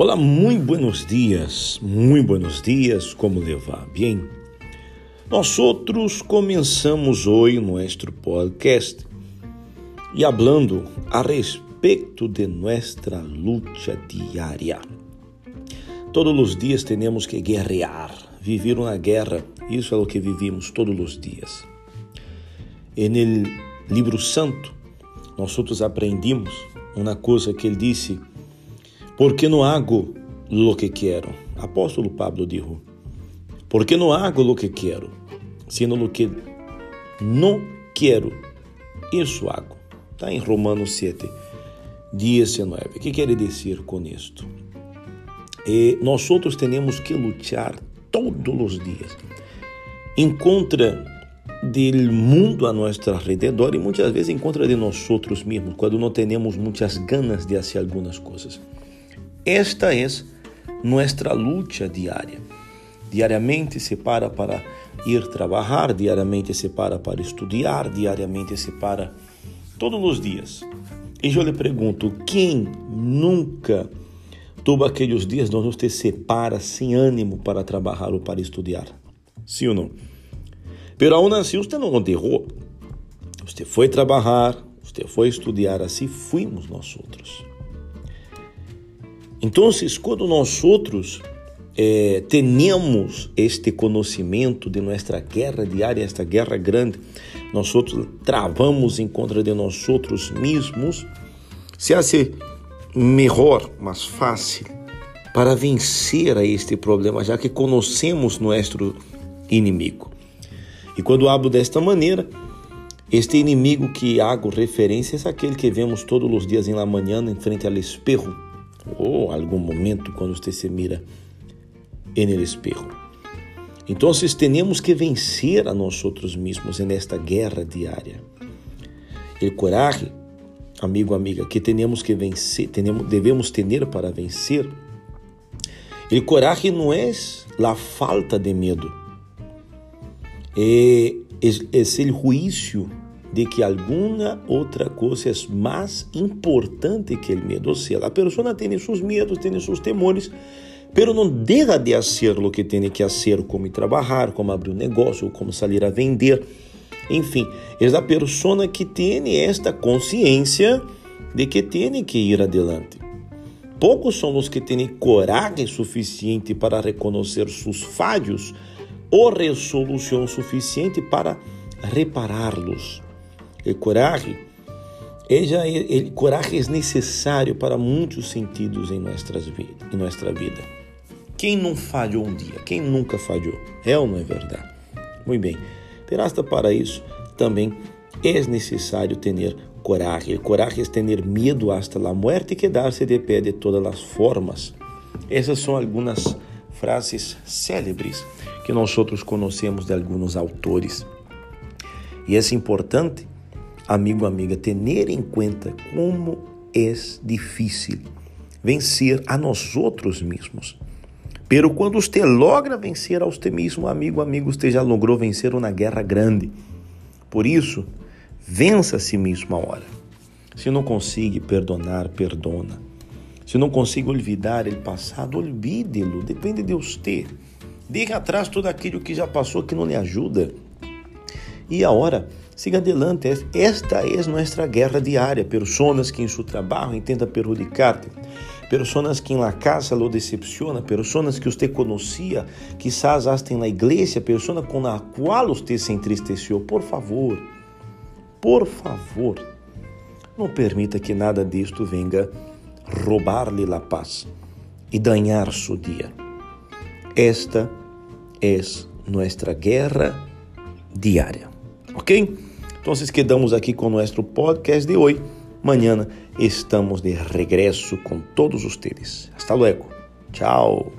Olá, muito buenos dias, muito buenos dias, como levar? Bem? Nós outros começamos hoje nosso podcast e hablando a respeito de nossa luta diária. Todos os dias temos que guerrear, viver uma guerra, isso é o que vivimos todos os dias. No livro santo, nós outros aprendimos uma coisa que ele disse porque não hago lo que quero. Apóstolo Pablo dijo, porque não hago lo que quero, sino lo que não quero, isso hago. Está em Romanos 7, 19. O que quer dizer com isto? E nós outros temos que lutar todos os dias em contra do mundo a nosso redor e muitas vezes em contra de nós outros mesmos, quando não temos muitas ganas de fazer algumas coisas. Esta é nossa luta diária. Diariamente se para para ir trabalhar, diariamente se para para estudar, diariamente se para todos os dias. E eu lhe pergunto, quem nunca teve aqueles dias onde você se para sem ânimo para trabalhar ou para estudar? Sim ou não? Pero aún assim, você não errou. Você foi trabalhar, você foi estudar, assim fuimos nós outros. Então, quando nós outros eh, este conhecimento de nossa guerra diária, esta guerra grande, nós outros travamos em contra de nós outros mesmos, se hace melhor, mais fácil para vencer a este problema, já que conhecemos nosso inimigo. E quando hablo desta maneira, este inimigo que hago referência é aquele que vemos todos os dias em la manhã em frente ao espejo ou algum momento quando você se mira en el espejo. Então, temos que vencer a nós mesmos nesta guerra diária. O coragem, amigo, amiga, que temos que vencer, tenemos, devemos ter para vencer. O coragem não é a falta de medo, é, é, é o juízo de que alguma outra coisa é mais importante que o medo. Ou seja, a pessoa tem seus medos, tem seus temores, pero não deixa de fazer o que tem que fazer, como trabalhar, como abrir um negócio, como sair a vender. Enfim, é a pessoa que tem esta consciência de que tem que ir adelante. Poucos são os que têm coragem suficiente para reconhecer seus falhos ou resolução suficiente para repará-los. Coragem, ella, el coragem é necessário para muitos sentidos em, nossas vidas, em nossa vida. Quem não falhou um dia? Quem nunca falhou? É ou não é verdade? Muito bem. Pero hasta para isso também é necessário ter coragem. Coragem é ter medo hasta a morte e quedar-se de pé de todas as formas. Essas são algumas frases célebres que nós outros conhecemos de alguns autores. E é importante amigo, amiga, ter em conta como é difícil vencer a nós outros mesmos. Pero quando você logra vencer a você mesmo, amigo, amigo, você já logrou vencer uma guerra grande. Por isso, vença a si mesmo a hora. Se não consegue perdonar, perdona. Se não consegue olvidar o passado, olvide-lo. Depende de você. Deixe atrás tudo aquilo que já passou que não lhe ajuda. E a hora siga adelante. Esta é nossa guerra diária. Pessoas que em seu trabalho intentam perjudicar-te. Pessoas que em la casa lo decepciona, pessoas que você conhecia, quizás hasta na igreja, pessoas com a qual você se entristeceu. Por favor, por favor, não permita que nada disto venha roubar-lhe a paz e danhar seu dia. Esta é nossa guerra diária. Ok? Então, quedamos aqui com nosso podcast de hoje. Mañana estamos de regresso com todos vocês. Hasta luego. Tchau.